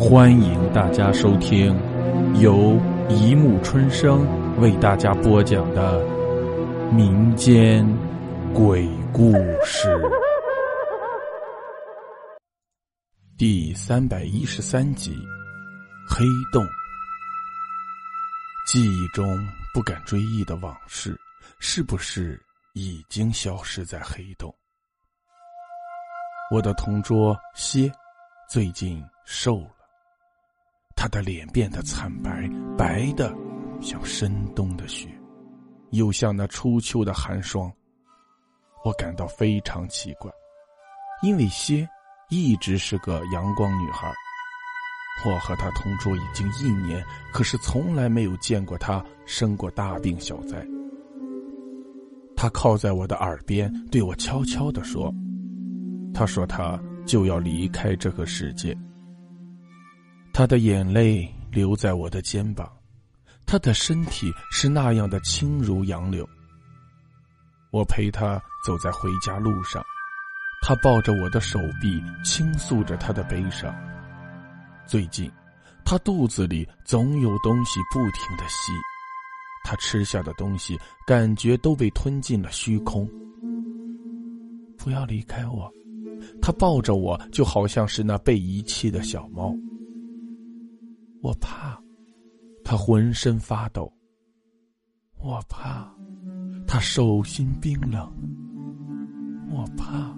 欢迎大家收听由一木春生为大家播讲的民间鬼故事第三百一十三集《黑洞》。记忆中不敢追忆的往事，是不是已经消失在黑洞？我的同桌蝎最近瘦了。他的脸变得惨白，白的像深冬的雪，又像那初秋的寒霜。我感到非常奇怪，因为蝎一直是个阳光女孩。我和她同桌已经一年，可是从来没有见过她生过大病小灾。她靠在我的耳边，对我悄悄的说：“她说她就要离开这个世界。”他的眼泪流在我的肩膀，他的身体是那样的轻如杨柳。我陪他走在回家路上，他抱着我的手臂，倾诉着他的悲伤。最近，他肚子里总有东西不停的吸，他吃下的东西感觉都被吞进了虚空。不要离开我，他抱着我，就好像是那被遗弃的小猫。我怕，他浑身发抖。我怕，他手心冰冷。我怕，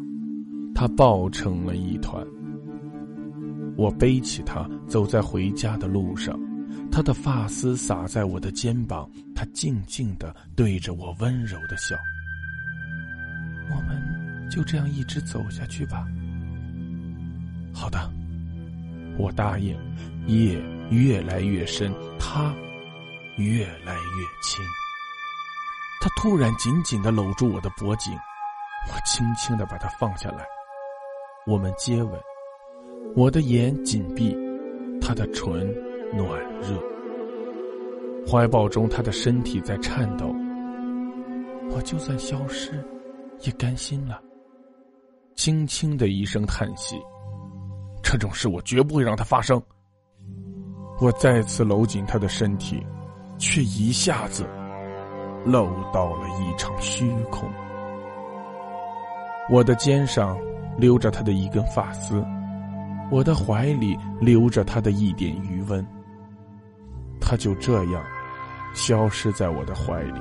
他抱成了一团。我背起他，走在回家的路上，他的发丝洒在我的肩膀，他静静的对着我温柔的笑。我们就这样一直走下去吧。好的，我答应。夜。越来越深，他越来越轻。他突然紧紧的搂住我的脖颈，我轻轻的把他放下来。我们接吻，我的眼紧闭，他的唇暖热。怀抱中，他的身体在颤抖。我就算消失，也甘心了。轻轻的一声叹息，这种事我绝不会让它发生。我再次搂紧他的身体，却一下子搂到了一场虚空。我的肩上留着他的一根发丝，我的怀里留着他的一点余温。他就这样消失在我的怀里，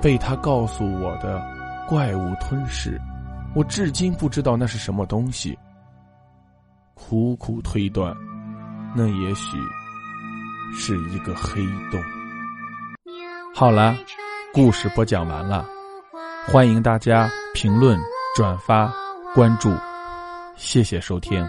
被他告诉我的怪物吞噬。我至今不知道那是什么东西，苦苦推断。那也许是一个黑洞。好了，故事播讲完了，欢迎大家评论、转发、关注，谢谢收听。